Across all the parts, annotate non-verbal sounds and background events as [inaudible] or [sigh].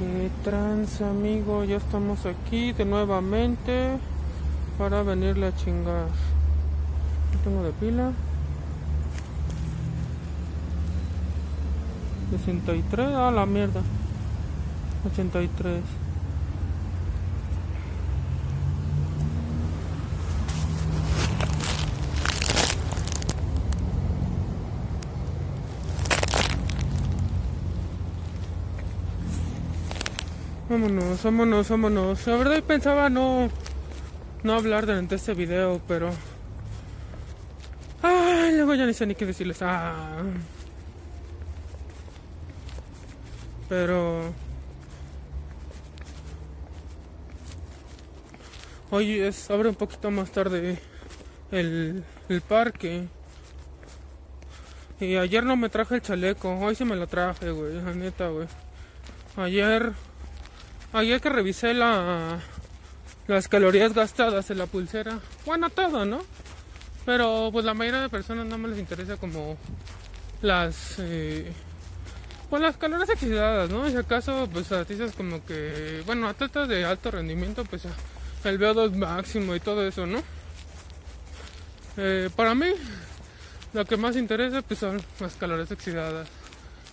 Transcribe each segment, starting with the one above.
Qué trans, amigo. Ya estamos aquí de nuevamente para venirle a chingar. No tengo de pila. 63, ah, la mierda. 83. Vámonos, vámonos, vámonos. La verdad pensaba no, no hablar durante este video, pero... Ay, luego ya ni sé ni qué decirles. Ah. Pero... Hoy es, abre un poquito más tarde el, el parque. Y ayer no me traje el chaleco, hoy sí me lo traje, güey, la neta, güey. Ayer Ayer que revisé la, las calorías gastadas en la pulsera, bueno, todo, ¿no? Pero pues la mayoría de personas no me les interesa como las... Eh, pues las calorías oxidadas, ¿no? Si acaso, pues artistas como que, bueno, atletas de alto rendimiento, pues el VO2 máximo y todo eso, ¿no? Eh, para mí, lo que más interesa, pues son las calorías oxidadas.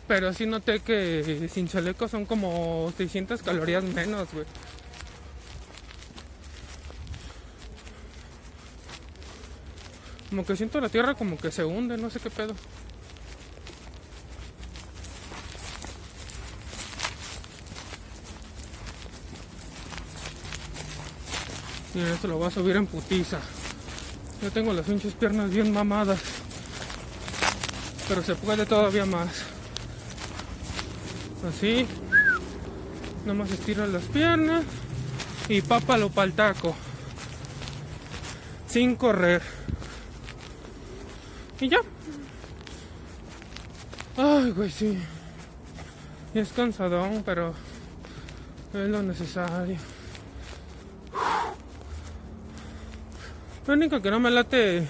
Pero sí noté que sin chaleco son como 600 calorías menos, güey. Como que siento la tierra como que se hunde, no sé qué pedo. Y esto lo voy a subir en putiza. Yo tengo las pinches piernas bien mamadas. Pero se puede todavía más. Así. Nomás estiro las piernas. Y pápalo para el taco. Sin correr. Y ya. Ay, güey, sí. Es cansadón, pero es lo necesario. Lo único que no me late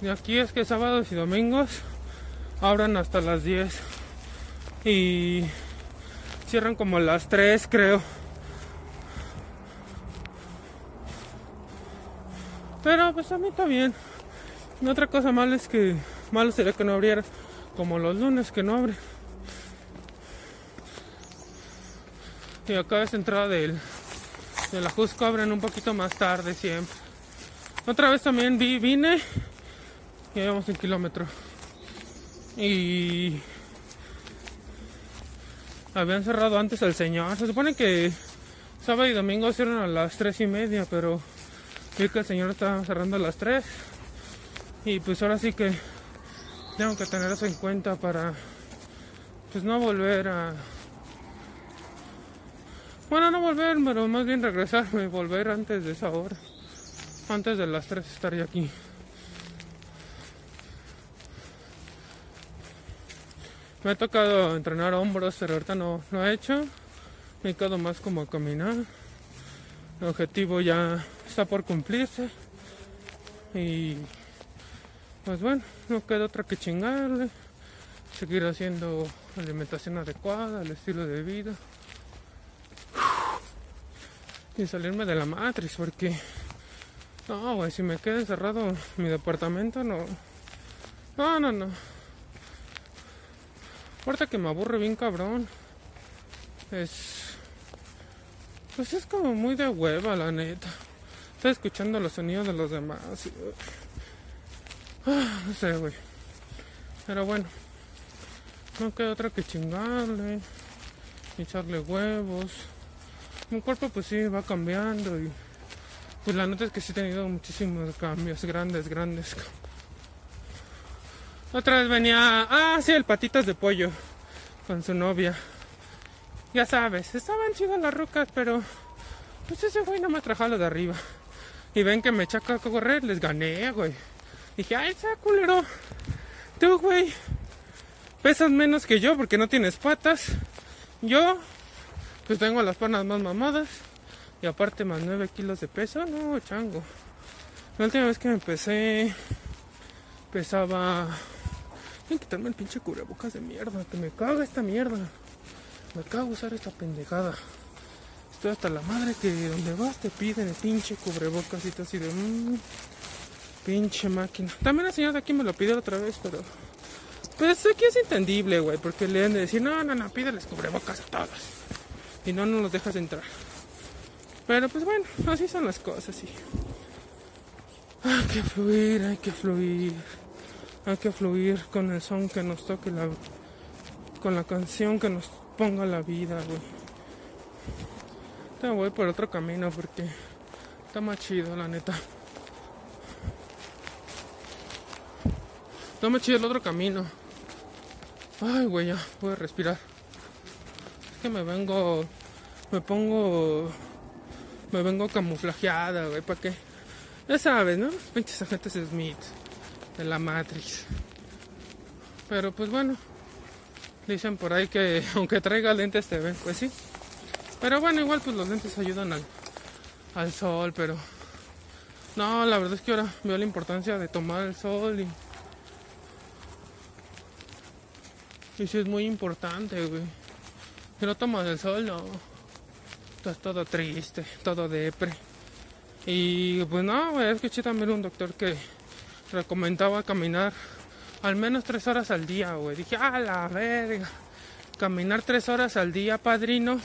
de aquí es que sábados y domingos abran hasta las 10 y cierran como las 3 creo. Pero pues a mí está bien. otra cosa mala es que malo sería que no abriera como los lunes que no abre. Y acá es entrada del, de la Jusco abren un poquito más tarde siempre. Otra vez también vi, vine y llevamos un kilómetro. Y habían cerrado antes el señor. Se supone que sábado y domingo cierran a las tres y media, pero vi que el señor estaba cerrando a las 3. Y pues ahora sí que tengo que tener eso en cuenta para pues no volver a bueno no volver pero más bien regresarme volver antes de esa hora antes de las 3 estaría aquí Me ha tocado entrenar hombros, pero ahorita no, no he hecho. Me he quedado más como caminar. El objetivo ya está por cumplirse. Y pues bueno, no queda otra que chingarle. Seguir haciendo alimentación adecuada, el estilo de vida. Y salirme de la matriz porque no, güey, si me quedo encerrado en mi departamento, no. No, no, no. Ahorita que me aburre bien cabrón. Es. Pues es como muy de hueva, la neta. Estoy escuchando los sonidos de los demás. Ah, no sé, güey. Pero bueno. No queda otra que chingarle. echarle huevos. Mi cuerpo pues sí va cambiando y. Pues la neta es que sí he tenido muchísimos cambios grandes, grandes. Otra vez venía, ah, sí, el patitas de pollo con su novia. Ya sabes, estaban chidas las rocas, pero pues ese güey no me trajo lo de arriba. Y ven que me echa a correr, les gané, güey. Dije, ay, ese culero. Tú, güey, pesas menos que yo porque no tienes patas. Yo, pues tengo las panas más mamadas. Y aparte más 9 kilos de peso, no, chango. La última vez que me empecé, pesaba que quitarme el pinche cubrebocas de mierda, que me caga esta mierda. Me de usar esta pendejada. Estoy hasta la madre que donde vas te piden el pinche cubrebocas y así de... mmm, pinche máquina. También la señora de aquí me lo pidió otra vez, pero... Pues aquí es entendible, güey, porque le han de decir, no, no, no, pídeles cubrebocas a todos. Y no, no los dejas entrar. Pero pues bueno, así son las cosas, sí. Hay que fluir, hay que fluir. Hay que fluir con el son que nos toque la... Con la canción que nos ponga la vida, güey. Te voy por otro camino porque está más chido, la neta. Está más chido el otro camino. Ay, güey, ya puedo respirar. Es que me vengo. Me pongo. Me vengo camuflajeada, güey, ¿para qué? Ya sabes, ¿no? Pinches agentes Smith. De la Matrix. Pero pues bueno. Dicen por ahí que [laughs] aunque traiga lentes te ven, pues sí. Pero bueno, igual pues los lentes ayudan al, al sol, pero... No, la verdad es que ahora veo la importancia de tomar el sol y sí es muy importante, güey. Si no tomas el sol, no. Estás todo triste, todo depre. Y pues no, güey, escuché también un doctor que recomendaba caminar al menos tres horas al día, güey. Dije, a la verga. Caminar tres horas al día, padrino.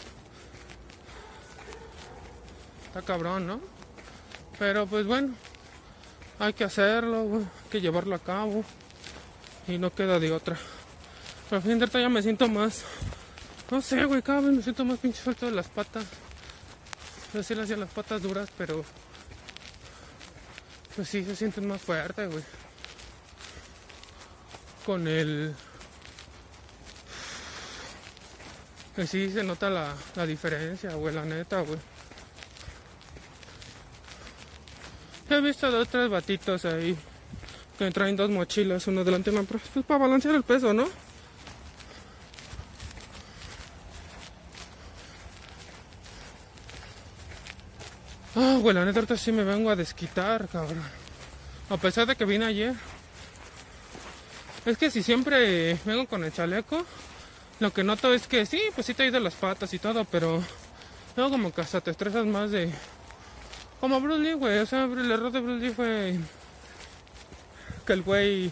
Está cabrón, ¿no? Pero pues bueno, hay que hacerlo, güey. Hay que llevarlo a cabo. Y no queda de otra. Pero fin de ya me siento más. No sé, güey, cada vez me siento más pinche suelto de las patas. Yo sí le hacía las patas duras, pero. Pues sí, se sienten más fuerte, güey. Con el. Pues sí, se nota la, la diferencia, güey, la neta, güey. He visto dos tres batitos ahí que traen dos mochilas, uno delante y uno pues para balancear el peso, ¿no? Ah, güey, la neta ahorita sí me vengo a desquitar, cabrón. A pesar de que vine ayer. Es que si siempre vengo con el chaleco, lo que noto es que sí, pues sí te de las patas y todo, pero luego como que hasta te estresas más de... Como Bruce Lee, güey. O sea, el error de Bruce fue que el güey...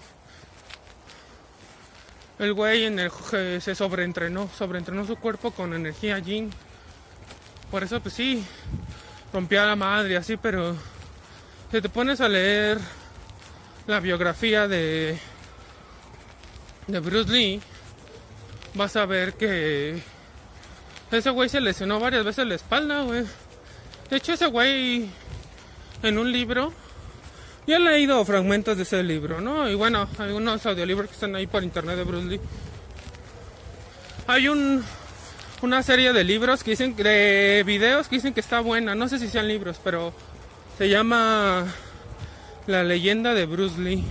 El güey en el se sobreentrenó, sobreentrenó su cuerpo con energía yin. Por eso pues sí, rompía la madre así, pero si te pones a leer la biografía de de Bruce Lee, vas a ver que ese güey se lesionó varias veces la espalda, güey. De hecho, ese güey en un libro, yo he leído fragmentos de ese libro, ¿no? Y bueno, hay unos audiolibros que están ahí por internet de Bruce Lee. Hay un una serie de libros que dicen, de videos que dicen que está buena, no sé si sean libros, pero se llama La leyenda de Bruce Lee.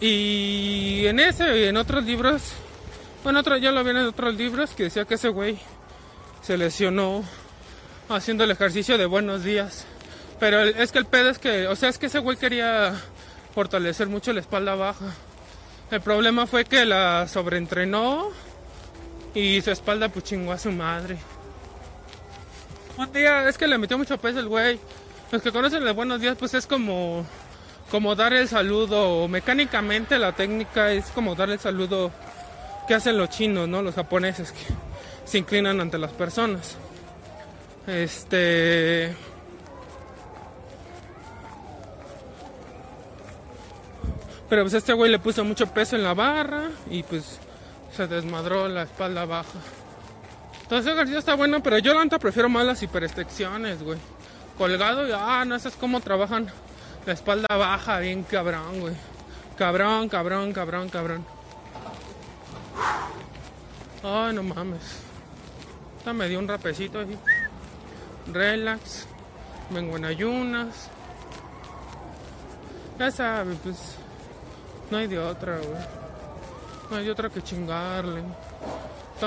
Y en ese y en otros libros, bueno, otro, ya lo vi en otros libros que decía que ese güey se lesionó haciendo el ejercicio de buenos días. Pero es que el pedo es que, o sea, es que ese güey quería fortalecer mucho la espalda baja. El problema fue que la sobreentrenó y su espalda pues chingó a su madre. Un día es que le metió mucho peso el güey. Los que conocen los buenos días pues es como como dar el saludo mecánicamente la técnica es como dar el saludo que hacen los chinos, ¿no? Los japoneses que se inclinan ante las personas. Este Pero pues este güey le puso mucho peso en la barra y pues se desmadró la espalda baja. Entonces el ejercicio está bueno, pero yo la prefiero más las hiperextensiones, güey. Colgado y, ah, no sé cómo trabajan la espalda baja, bien cabrón, güey. Cabrón, cabrón, cabrón, cabrón. Ay, no mames. Esta me dio un rapecito así. Relax. Vengo en ayunas. Ya sabes, pues. No hay de otra, güey. Hay otra que chingarle.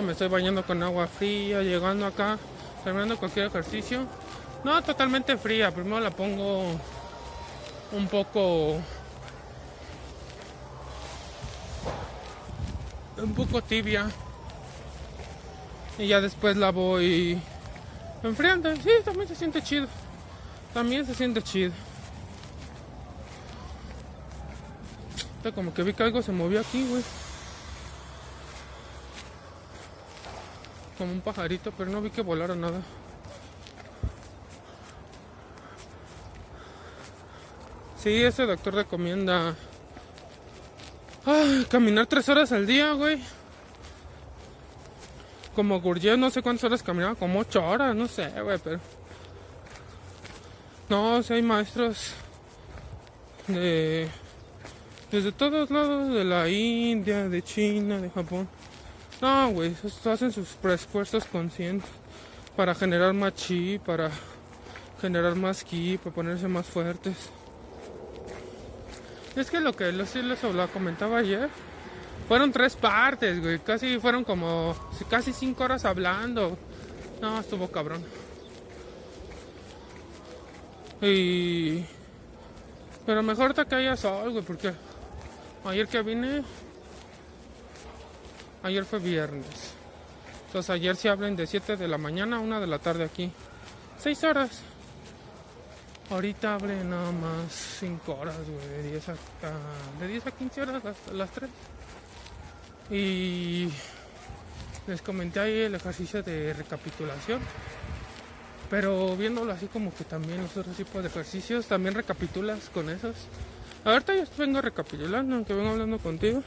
me estoy bañando con agua fría, llegando acá, terminando cualquier ejercicio. No, totalmente fría. Primero la pongo un poco. Un poco tibia. Y ya después la voy enfriando. Sí, también se siente chido. También se siente chido. como que vi que algo se movió aquí, güey. Como un pajarito, pero no vi que volara nada. Sí, ese doctor recomienda caminar tres horas al día, güey. Como Gurjev, no sé cuántas horas caminaba, como ocho horas, no sé, güey, pero. No, si hay maestros de. Desde todos lados, de la India, de China, de Japón. No, güey, hacen sus esfuerzos conscientes para generar más chi, para generar más ki, para ponerse más fuertes. Es que lo que les, les comentaba ayer, fueron tres partes, güey. Casi fueron como casi cinco horas hablando. No, estuvo cabrón. Y... Pero mejor te que haya sol, güey, porque ayer que vine... Ayer fue viernes. Entonces ayer se hablan de 7 de la mañana a 1 de la tarde aquí. 6 horas. Ahorita abre nada más 5 horas, güey, de 10 a, de 10 a 15 horas las, las 3. Y les comenté ahí el ejercicio de recapitulación. Pero viéndolo así como que también los otros tipos de ejercicios, también recapitulas con esos. Ahorita yo vengo recapitulando, aunque vengo hablando contigo.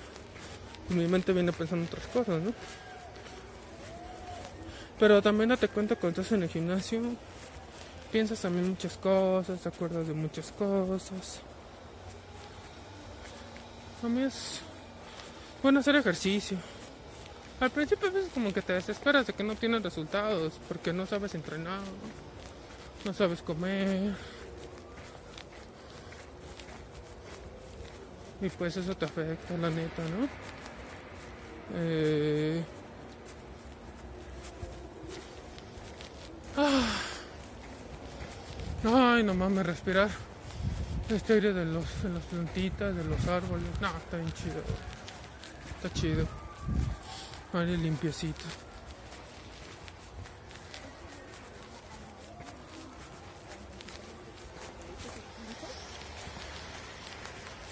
Y mi mente viene pensando otras cosas, ¿no? Pero también date cuenta cuando estás en el gimnasio, piensas también muchas cosas, te acuerdas de muchas cosas. A mí es bueno hacer ejercicio. Al principio a veces como que te desesperas de que no tienes resultados porque no sabes entrenar, no sabes comer. Y pues eso te afecta, la neta, ¿no? Eh... Ah. Ay, no mames, respirar este aire de, los, de las plantitas, de los árboles. No, está bien chido. Está chido. Aire limpiecito.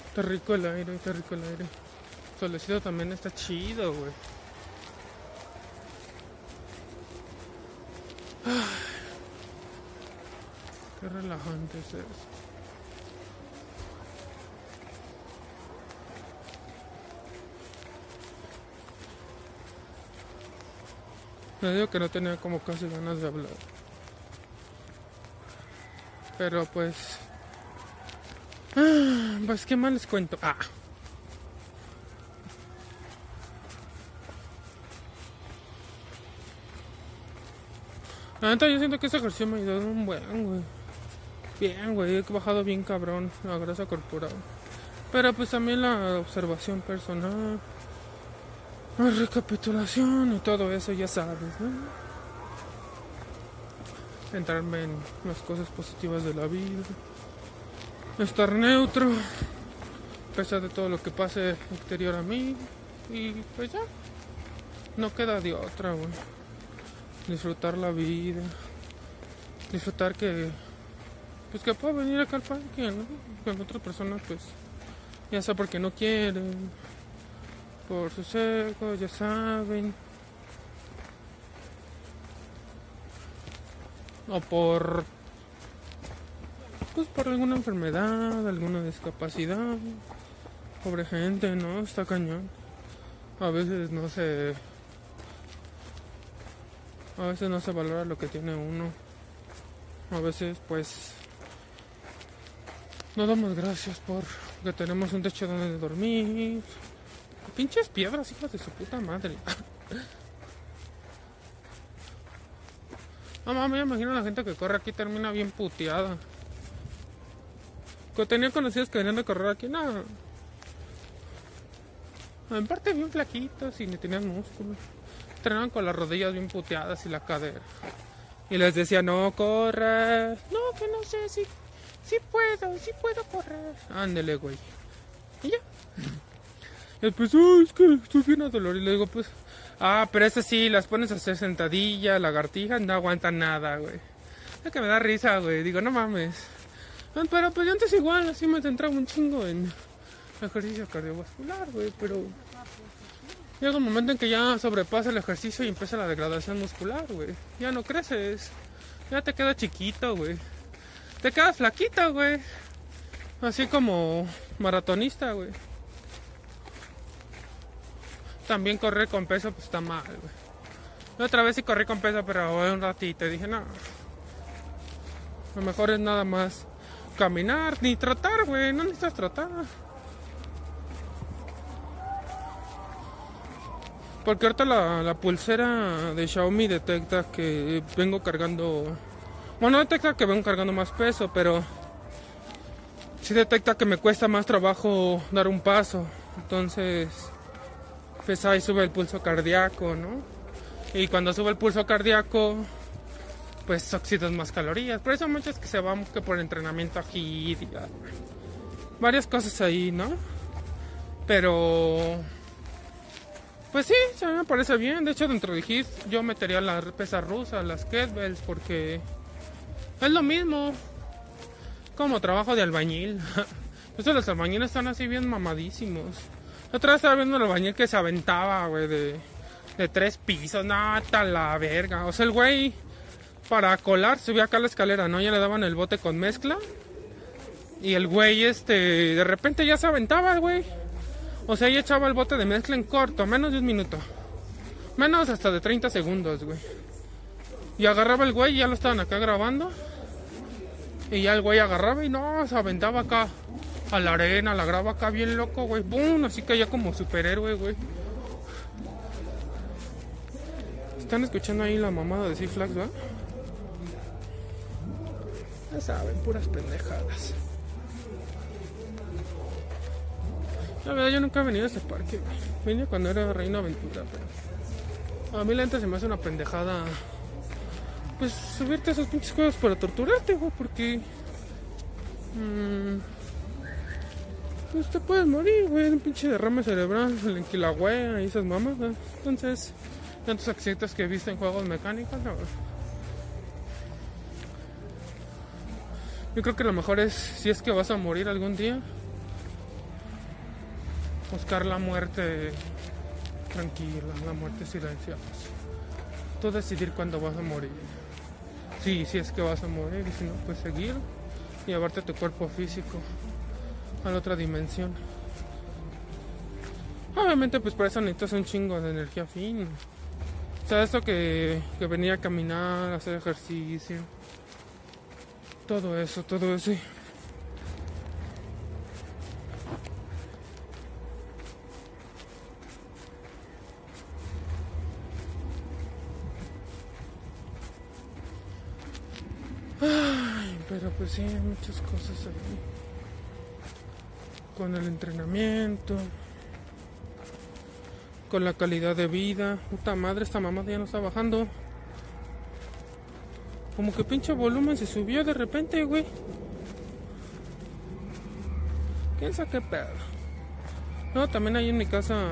Está rico el aire, está rico el aire. Solecito también está chido, güey. Qué relajante es esto. Me digo que no tenía como casi ganas de hablar. Pero pues... Ah, pues qué mal les cuento. Ah. La yo siento que ese ejercicio me ayudado un buen, güey. Bien, güey, he bajado bien cabrón la grasa corporal. Pero pues también la observación personal, la recapitulación y todo eso, ya sabes, ¿no? Entrarme en las cosas positivas de la vida. Estar neutro, a pesar de todo lo que pase exterior a mí. Y pues ya, no queda de otra, güey. Disfrutar la vida. Disfrutar que pues que pueda venir acá al parque, ¿no? Con otras personas, pues, ya sea porque no quieren, por su seco, ya saben, o por, pues, por alguna enfermedad, alguna discapacidad, pobre gente, ¿no? Está cañón. A veces no se, a veces no se valora lo que tiene uno. A veces, pues, no damos gracias por que tenemos un techo donde dormir. Pinches piedras, hijas de su puta madre. No mames, me imagino la gente que corre aquí termina bien puteada. Que tenía conocidos que venían a correr aquí, no. En parte bien flaquitos y ni tenían músculos. Entrenaban con las rodillas bien puteadas y la cadera. Y les decía, no corras. No, que no sé si sí puedo, sí puedo correr. Ándele, güey. Y ya. Y después, es que estoy bien dolor Y le digo, pues, Ah, pero eso sí, las pones a hacer sentadilla, lagartijas, no aguantan nada, güey. Es que me da risa, güey. Digo, no mames. Ah, Pero pues yo antes igual, así me centraba un chingo en ejercicio cardiovascular, güey. Pero llega un momento en que ya sobrepasa el ejercicio y empieza la degradación muscular, güey. Ya no creces. Ya te queda chiquito, güey. Te quedas flaquito, güey. Así como maratonista, güey. También correr con peso, pues está mal, güey. La Otra vez sí corrí con peso, pero un ratito. Dije, no. Lo mejor es nada más caminar, ni tratar, güey. No necesitas tratar. Porque ahorita la, la pulsera de Xiaomi detecta que vengo cargando. Bueno, no detecta que vengo cargando más peso, pero sí detecta que me cuesta más trabajo dar un paso. Entonces, pues ahí sube el pulso cardíaco, ¿no? Y cuando sube el pulso cardíaco, pues oxidas más calorías. Por eso muchos que se van que por entrenamiento a HIIT y ya, varias cosas ahí, ¿no? Pero pues sí, me parece bien. De hecho, dentro de HIIT yo metería las pesas rusas, las kettlebells, porque es lo mismo. Como trabajo de albañil. [laughs] Estos los albañiles están así bien mamadísimos. Otra vez estaba viendo el albañil que se aventaba, güey, de, de tres pisos. Nata la verga. O sea, el güey, para colar, subía acá la escalera, ¿no? Ya le daban el bote con mezcla. Y el güey, este, de repente ya se aventaba, güey. O sea, ya echaba el bote de mezcla en corto, menos de un minuto. Menos hasta de 30 segundos, güey. Y agarraba el güey ya lo estaban acá grabando. Y ya el güey agarraba y no, se aventaba acá a la arena, la graba acá bien loco, güey. ¡Bum! Así ya como superhéroe, güey. Están escuchando ahí la mamada de Six Flags, ¿verdad? Ya saben, puras pendejadas. La verdad, yo nunca he venido a este parque. Vine cuando era Reina Aventura, pero. A mí la neta se me hace una pendejada. Pues subirte a esos pinches juegos para torturarte, güey, porque. mm, pues te puedes morir, güey. Un pinche derrame cerebral, el enquilagüea y esas mamas, ¿no? Entonces, tantos accidentes que he visto en juegos mecánicos, no. Yo creo que lo mejor es, si es que vas a morir algún día, buscar la muerte tranquila, la muerte silenciosa. Tú decidir cuándo vas a morir. Sí, si es que vas a morir, y si no, pues seguir y llevarte tu cuerpo físico a la otra dimensión. Obviamente, pues para eso necesitas un chingo de energía fina. O sea, esto que, que venía a caminar, hacer ejercicio. Todo eso, todo eso. Ay, pero pues sí, muchas cosas ahí. Con el entrenamiento. Con la calidad de vida. Puta madre, esta mamá ya no está bajando. Como que pinche volumen se subió de repente, güey. ¿Quién sabe qué pedo? No, también ahí en mi casa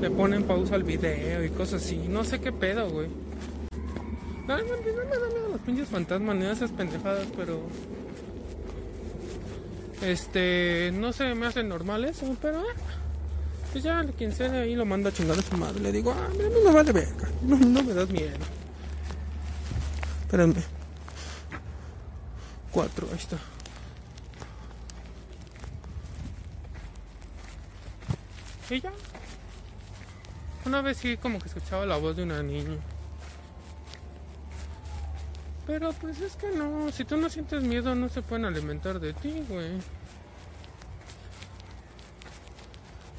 le ponen pausa al video y cosas así. No sé qué pedo, güey. No, no, no me da miedo los pinches fantasmas ni esas pendejadas, pero. Este. No se me hace normal eso, pero. ah, Pues ya, quien sea ahí lo manda a chingar a su madre. Le digo, ah, mira, no me vale verga. No, no me das miedo. Espérenme. Cuatro, ahí está. Y ya. Una vez sí como que escuchaba la voz de una niña. Pero pues es que no, si tú no sientes miedo no se pueden alimentar de ti, güey.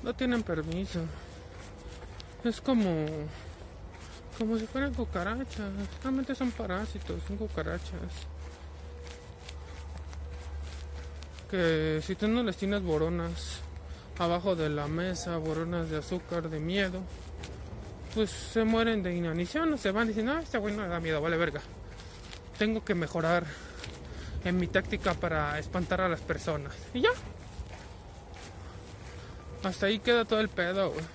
No tienen permiso. Es como como si fueran cucarachas. Realmente son parásitos, son cucarachas. Que si tú no les tienes boronas abajo de la mesa, boronas de azúcar, de miedo, pues se mueren de inanición o se van diciendo, ah, este güey no le da miedo, vale verga tengo que mejorar en mi táctica para espantar a las personas. Y ya. Hasta ahí queda todo el pedo, güey.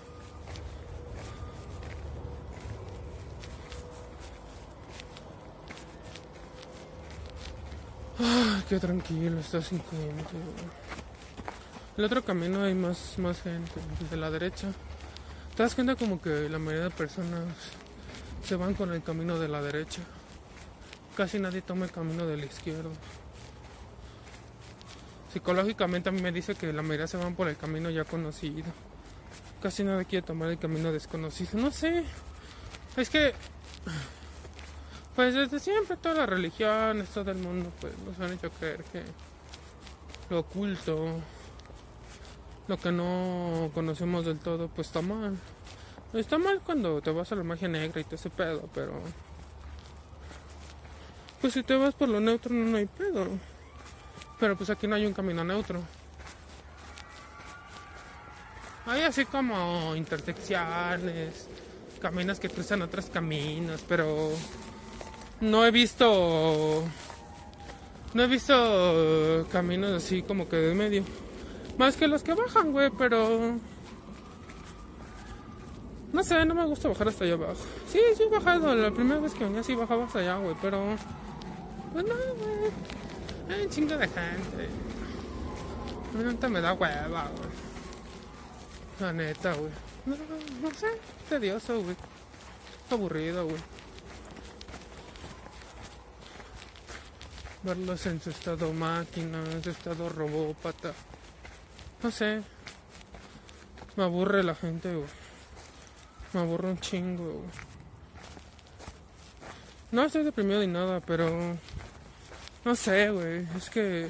Ay, qué tranquilo, está sin gente. El otro camino hay más, más gente, de la derecha. Te das cuenta como que la mayoría de personas se van con el camino de la derecha. Casi nadie toma el camino de la izquierda. Psicológicamente a mí me dice que la mayoría se van por el camino ya conocido. Casi nadie quiere tomar el camino desconocido. No sé. Es que pues desde siempre todas las religiones, todo el mundo, pues nos han hecho creer que lo oculto, lo que no conocemos del todo, pues está mal. Está mal cuando te vas a la magia negra y te hace pedo, pero... Pues si te vas por lo neutro no, hay pedo. Pero pues aquí no hay un camino neutro. Hay así como intersecciones, caminos que cruzan otros caminos, pero no he visto no he visto caminos así como que de medio. Más que los que bajan, güey, pero... No sé, no me gusta bajar hasta allá abajo. Sí, sí he bajado. La primera vez que venía sí bajaba hasta allá, güey, pero... Pues no, güey. Hay un chingo de gente. A mí me da hueva, güey. La neta, güey. No, no sé, tedioso, güey. Aburrido, güey. verlos en su estado máquina, en su estado robópata. No sé. Me aburre la gente, güey. Me aburre un chingo, güey. No estoy deprimido ni nada, pero... No sé, güey. Es que...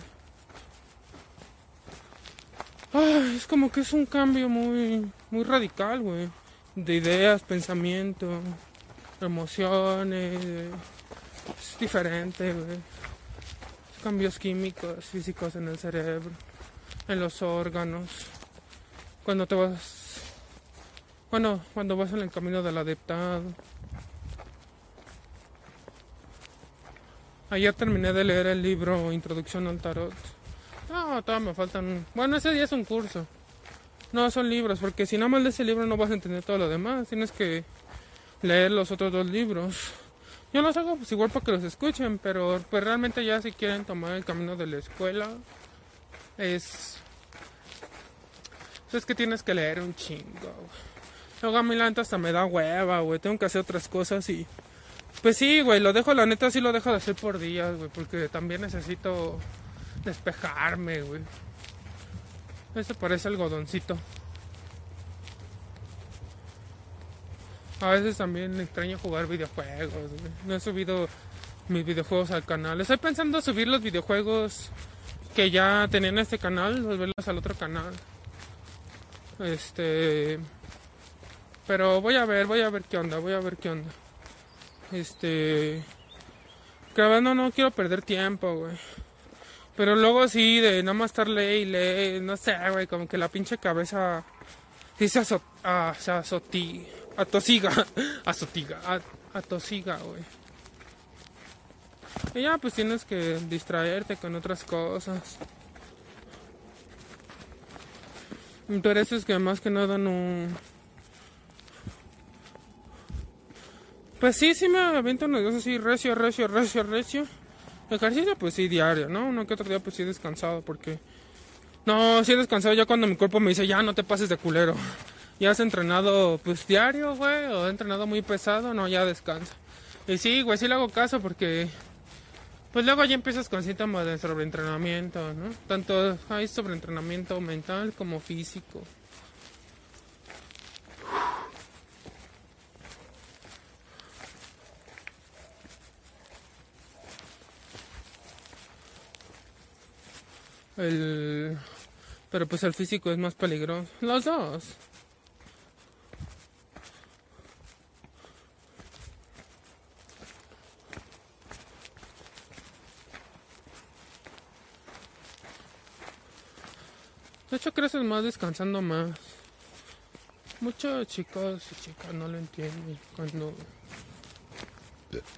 Ay, es como que es un cambio muy, muy radical, güey. De ideas, pensamiento, emociones. Es diferente, güey cambios químicos, físicos en el cerebro, en los órganos. Cuando te vas, bueno, cuando vas en el camino del adeptado. Ayer terminé de leer el libro Introducción al Tarot. No, todavía me faltan. Bueno, ese día es un curso. No, son libros, porque si nada más lees ese libro no vas a entender todo lo demás. Tienes que leer los otros dos libros. Yo los hago pues igual para que los escuchen, pero pues realmente ya si quieren tomar el camino de la escuela es es que tienes que leer un chingo. Luego a mí hasta me da hueva, güey. Tengo que hacer otras cosas y pues sí, güey, lo dejo la neta sí lo dejo de hacer por días, güey, porque también necesito despejarme, güey. Este parece algodoncito. A veces también extraño jugar videojuegos. No he subido mis videojuegos al canal. Estoy pensando subir los videojuegos que ya tenía en este canal, volverlos al otro canal. Este. Pero voy a ver, voy a ver qué onda, voy a ver qué onda. Este. Grabando no quiero perder tiempo, güey. Pero luego sí, de nada más estar ley ley, no sé, güey, como que la pinche cabeza sí se, azot, ah, se azotí atosiga, [laughs] azotiga, atosiga, güey. Y ya pues tienes que distraerte con otras cosas. Intereses que más que nada no... Pues sí, sí me aviento unos días así, recio, recio, recio, recio. Ejercicio pues sí, diario, ¿no? Uno que otro día pues sí descansado porque... No, sí descansado ya cuando mi cuerpo me dice, ya no te pases de culero. ¿Ya has entrenado pues diario, güey? ¿O entrenado muy pesado? No, ya descansa. Y sí, güey, sí le hago caso porque pues luego ya empiezas con síntomas de sobreentrenamiento, ¿no? Tanto hay sobreentrenamiento mental como físico. El... Pero pues el físico es más peligroso. Los dos. De hecho, creces más descansando más. Muchos chicos y chicas no lo entienden cuando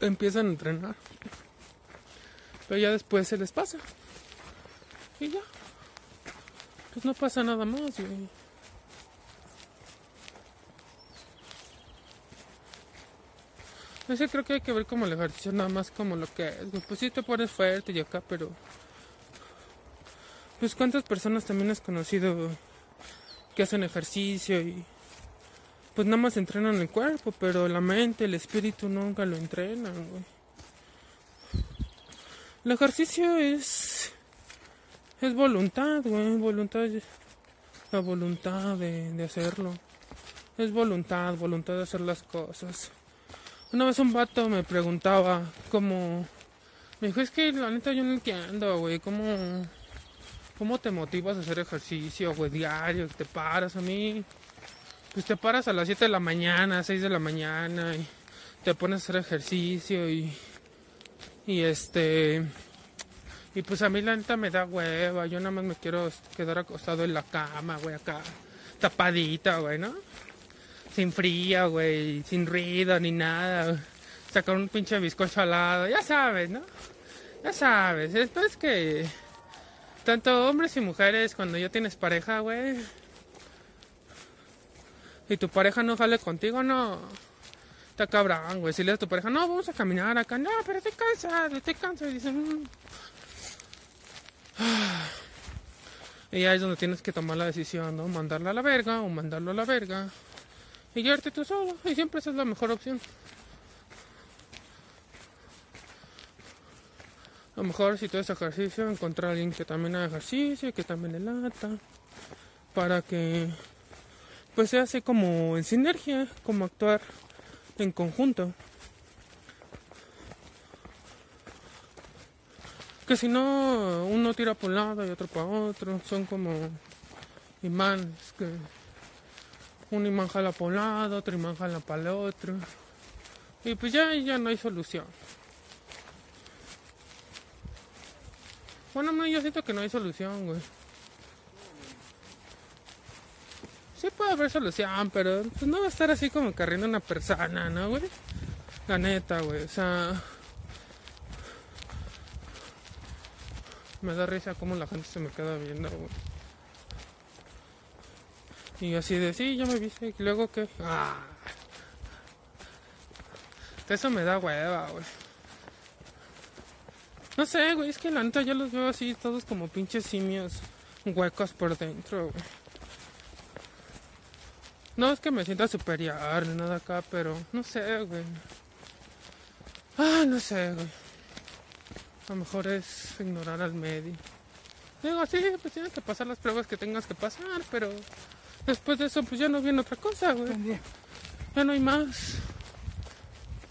empiezan a entrenar. Pero ya después se les pasa. Y ya. Pues no pasa nada más, güey. Ese creo que hay que ver como el ejercicio nada más como lo que es. Pues sí te pones fuerte y acá, pero... Pues cuántas personas también has conocido que hacen ejercicio y... Pues nada más entrenan el cuerpo, pero la mente, el espíritu nunca lo entrenan, güey. El ejercicio es... Es voluntad, güey. Voluntad... La voluntad de, de hacerlo. Es voluntad, voluntad de hacer las cosas. Una vez un vato me preguntaba cómo... Me dijo, es que la neta yo no entiendo, güey, cómo... ¿Cómo te motivas a hacer ejercicio, güey, diario? Te paras a mí. Pues te paras a las 7 de la mañana, 6 de la mañana y te pones a hacer ejercicio y... Y este... Y pues a mí la neta me da hueva. Yo nada más me quiero quedar acostado en la cama, güey, acá. Tapadita, güey, ¿no? sin frío, güey, sin ruido ni nada. Sacar un pinche bizcocho al lado, ya sabes, ¿no? Ya sabes, es que tanto hombres y mujeres cuando ya tienes pareja, güey, y tu pareja no sale contigo, no. Está cabrón, güey. Si le das a tu pareja, no, vamos a caminar acá. No, pero estoy cansado, estoy cansado. Y dicen, mm". Y ya es donde tienes que tomar la decisión, ¿no? Mandarla a la verga o mandarlo a la verga y quedarte tú solo. Y siempre esa es la mejor opción. A lo mejor si tú haces ejercicio, encontrar a alguien que también haga ejercicio, que también le lata, para que pues se hace como en sinergia, como actuar en conjunto. Que si no, uno tira por un lado y otro para otro, son como imanes que un imán jala para un lado, otro imán jala para el otro. Y pues ya, ya no hay solución. Bueno, no, yo siento que no hay solución, güey. Sí puede haber solución, pero pues no va a estar así como carriendo una persona, ¿no, güey? La neta, güey. O sea... Me da risa como la gente se me queda viendo, güey. Y así de, sí, ya me viste. Y luego que. Ah. Eso me da hueva, güey. No sé, güey, es que la neta yo los veo así, todos como pinches simios huecos por dentro, güey. No es que me sienta superior ni nada acá, pero no sé, güey. Ah, no sé, güey. A lo mejor es ignorar al medio. Digo, sí, pues tienes que pasar las pruebas que tengas que pasar, pero Después de eso, pues ya no viene otra cosa, güey. Ya no hay más.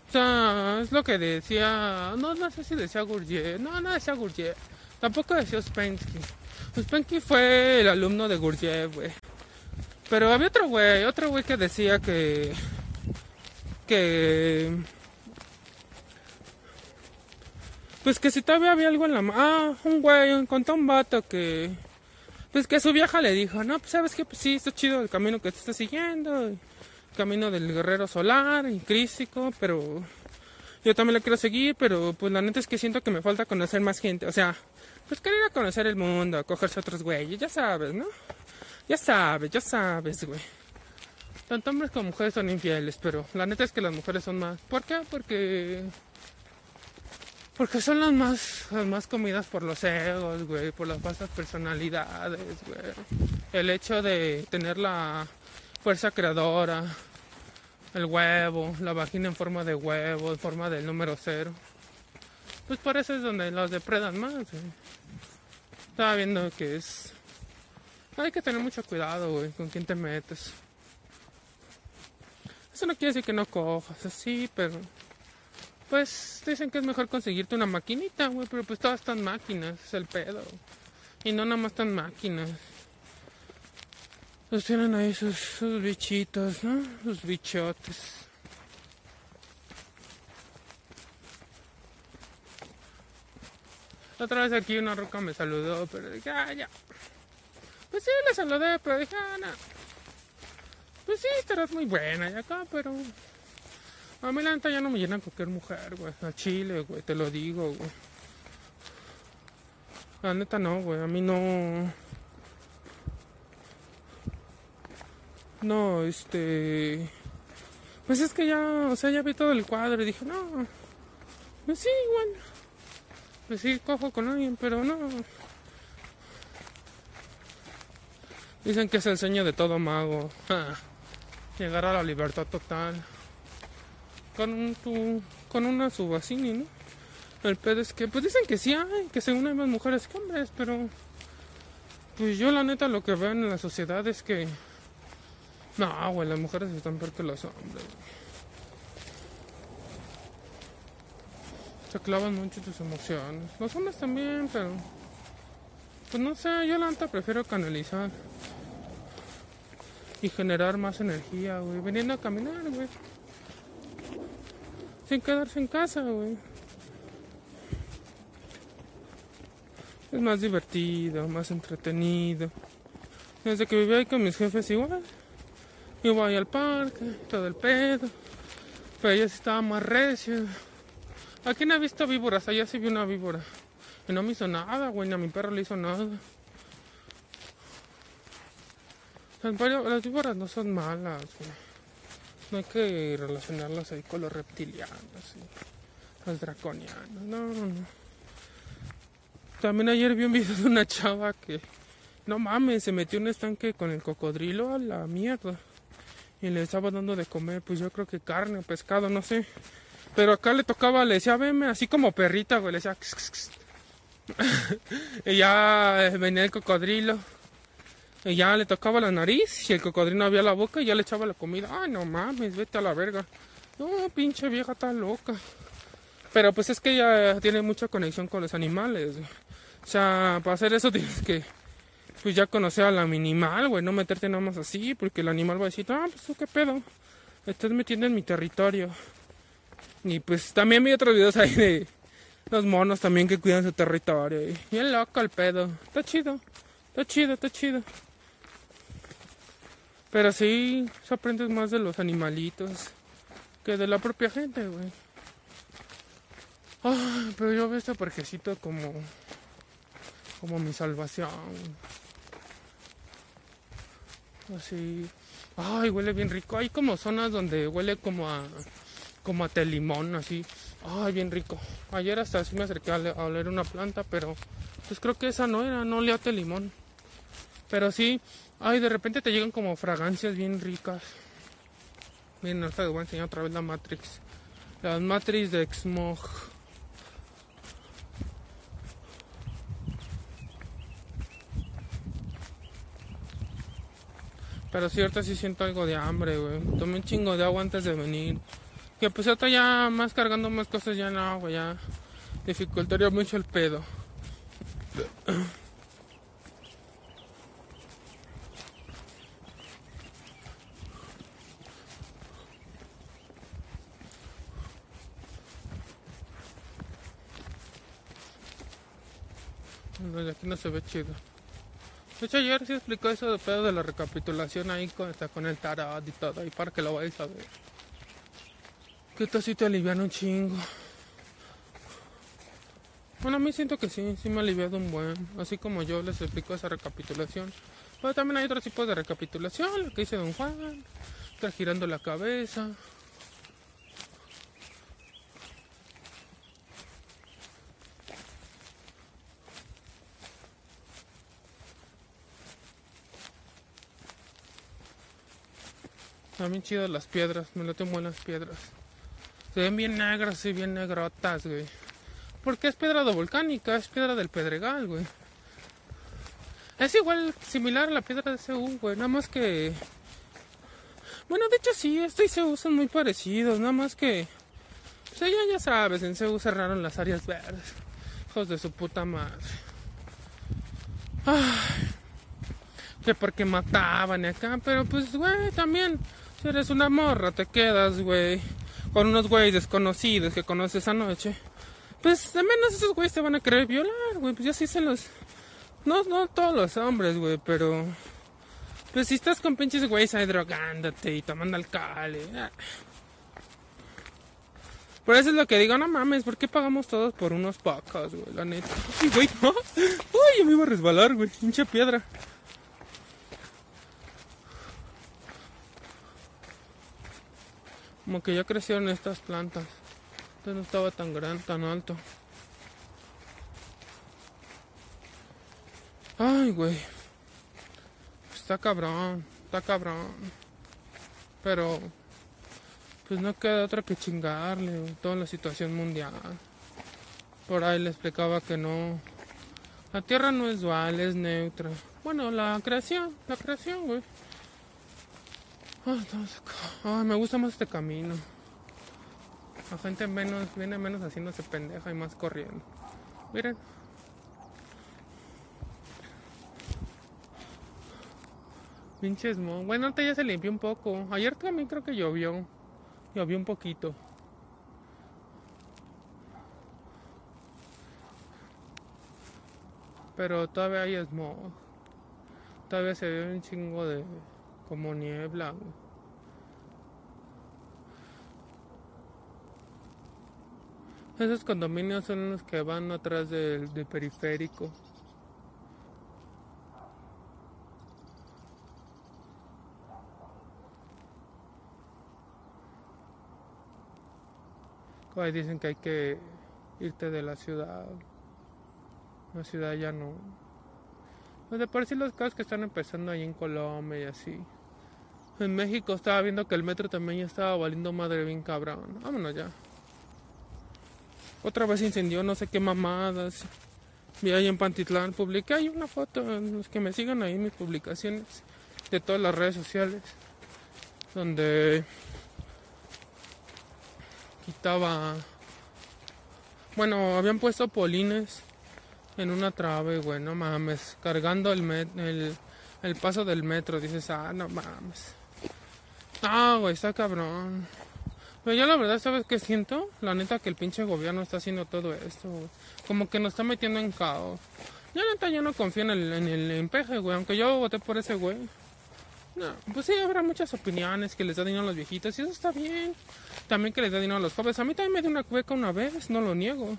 O sea, es lo que decía. No, no sé si decía Gurdjieff. No, no decía Gurdjieff. Tampoco decía Uspensky. Uspensky fue el alumno de Gurdjieff, güey. Pero había otro güey, otro güey que decía que. que. Pues que si todavía había algo en la. Ah, un güey, contó un vato que pues que su vieja le dijo, no, pues sabes que pues sí, está chido el camino que te está siguiendo, camino del guerrero solar y crístico, pero yo también lo quiero seguir, pero pues la neta es que siento que me falta conocer más gente, o sea, pues querer ir a conocer el mundo, a cogerse a otros güeyes, ya sabes, ¿no? Ya sabes, ya sabes, güey. Tanto hombres como mujeres son infieles, pero la neta es que las mujeres son más. ¿Por qué? Porque porque son las más, las más comidas por los egos, güey, por las falsas personalidades, güey. El hecho de tener la fuerza creadora, el huevo, la vagina en forma de huevo, en forma del número cero. Pues por eso es donde los depredan más, güey. Estaba viendo que es... Hay que tener mucho cuidado, güey, con quién te metes. Eso no quiere decir que no cojas, así, pero pues dicen que es mejor conseguirte una maquinita, güey, pero pues todas están máquinas, es el pedo. Y no nada más están máquinas. Pues tienen ahí sus, sus bichitos, ¿no? Sus bichotes. Otra vez aquí una roca me saludó, pero dije, ah, ya. Pues sí, le saludé, pero dije, ah. Pues sí, estarás muy buena y acá, pero a mí la neta ya no me llena cualquier mujer, güey. A Chile, güey, te lo digo, güey. La neta no, güey. A mí no. No, este. Pues es que ya, o sea, ya vi todo el cuadro y dije, no, pues sí, igual. Pues sí, cojo con alguien, pero no. Dicen que es el sueño de todo mago. [laughs] Llegar a la libertad total. Con, tu, con una subasini, ¿no? El pedo es que, pues dicen que sí hay, que según hay más mujeres que hombres, pero. Pues yo la neta lo que veo en la sociedad es que. No, güey, las mujeres están peor que los hombres. Se clavan mucho tus emociones. Los hombres también, pero. Pues no sé, yo la neta prefiero canalizar. Y generar más energía, güey. Veniendo a caminar, güey. Sin quedarse en casa, güey. Es más divertido, más entretenido. Desde que vivía ahí con mis jefes igual. Iba ahí al parque, todo el pedo. Pero ella sí estaba más recio. Aquí no he visto víboras, allá sí vi una víbora. Y no me hizo nada, güey, ni a mi perro le hizo nada. Las víboras no son malas, güey. No hay que relacionarlas ahí con los reptilianos y los draconianos. No, no, no. También ayer vi un video de una chava que, no mames, se metió en un estanque con el cocodrilo a la mierda. Y le estaba dando de comer, pues yo creo que carne o pescado, no sé. Pero acá le tocaba, le decía, veme, así como perrita, güey, le decía, [laughs] y ya venía el cocodrilo. Y ya le tocaba la nariz y el cocodrilo había la boca y ya le echaba la comida. Ay, no mames, vete a la verga. No, pinche vieja está loca. Pero pues es que ella tiene mucha conexión con los animales. O sea, para hacer eso [laughs] tienes que pues ya conocer a la minimal, güey, no meterte nada más así, porque el animal va a decir, ah, pues qué pedo, estás metiendo en mi territorio. Y pues también vi otros videos ahí de los monos también que cuidan su territorio. Y bien loco el pedo. Está chido, está chido, está chido. Pero sí, aprendes más de los animalitos que de la propia gente, güey. Ay, pero yo veo este parquecito como como mi salvación. Así. Ay, huele bien rico. Hay como zonas donde huele como a como a telimón, así. Ay, bien rico. Ayer hasta así me acerqué a, oler una planta, pero pues creo que esa no era, no olía a telimón. Pero sí, ay, de repente te llegan como fragancias bien ricas. Miren, ahorita les voy a enseñar otra vez la Matrix. La Matrix de Xmog. Pero sí, ahorita sí siento algo de hambre, güey. Tomé un chingo de agua antes de venir. Que pues ahorita ya más cargando más cosas ya no, güey, ya dificultaría mucho el pedo. No, aquí no se ve chido. De hecho, ayer sí explicó eso de pedo de la recapitulación ahí con, está con el tarot y todo, ahí para que lo vayáis a ver. Que esto sí te alivian un chingo. Bueno, a mí siento que sí, sí me ha aliviado un buen. Así como yo les explico esa recapitulación. Pero también hay otros tipos de recapitulación, lo que dice Don Juan, está girando la cabeza. También chidas las piedras, me lo tengo las piedras. Se ven bien negras y bien negrotas, güey. Porque es piedra volcánica, es piedra del Pedregal, güey. Es igual, similar a la piedra de Seúl, güey. Nada más que... Bueno, de hecho sí, estos y Seúl son muy parecidos. Nada más que... Pues ya, ya sabes, en Seúl cerraron las áreas verdes. Hijos de su puta madre. Ay, que porque mataban acá, pero pues, güey, también si eres una morra, te quedas, güey, con unos güeyes desconocidos que conoces anoche. Pues de menos esos güeyes te van a querer violar, güey. Pues ya sí se los. No, no todos los hombres, güey, pero. Pues si estás con pinches güeyes ahí drogándote y tomando alcohol. Ah. Por eso es lo que digo, no mames, ¿por qué pagamos todos por unos pocos, güey? La neta. Uy, güey, [laughs] ¿no? Uy, me iba a resbalar, güey. Pinche piedra. Como que ya crecieron estas plantas. Entonces no estaba tan grande, tan alto. Ay, güey. Está cabrón, está cabrón. Pero, pues no queda otra que chingarle, toda la situación mundial. Por ahí le explicaba que no. La tierra no es dual, es neutra. Bueno, la creación, la creación, güey. Acá. Ay, me gusta más este camino. La gente menos, viene menos haciéndose pendeja y más corriendo. Miren. Pinches mo. Bueno, ahorita ya se limpió un poco. Ayer también creo que llovió. Llovió un poquito. Pero todavía hay smog. Todavía se ve un chingo de como niebla. Esos condominios son los que van atrás del, del periférico. Ahí dicen que hay que irte de la ciudad. La ciudad ya no. Pues de por sí los casos que están empezando ahí en Colombia y así. En México estaba viendo que el metro también ya estaba valiendo madre bien cabrón. Vámonos ya. Otra vez incendió no sé qué mamadas. Vi ahí en Pantitlán, publiqué ahí una foto, los que me sigan ahí mis publicaciones de todas las redes sociales, donde quitaba, bueno, habían puesto polines en una trave, güey, no mames, cargando el, met- el, el paso del metro, dices, ah, no mames. Ah, güey, está cabrón. Pero yo la verdad, ¿sabes qué siento? La neta que el pinche gobierno está haciendo todo esto. Como que nos está metiendo en caos. Yo la neta yo no confío en el, en el empeje, güey. Aunque yo voté por ese güey. No, pues sí, habrá muchas opiniones que les da dinero a los viejitos y eso está bien. También que les da dinero a los jóvenes. A mí también me dio una cueca una vez, no lo niego.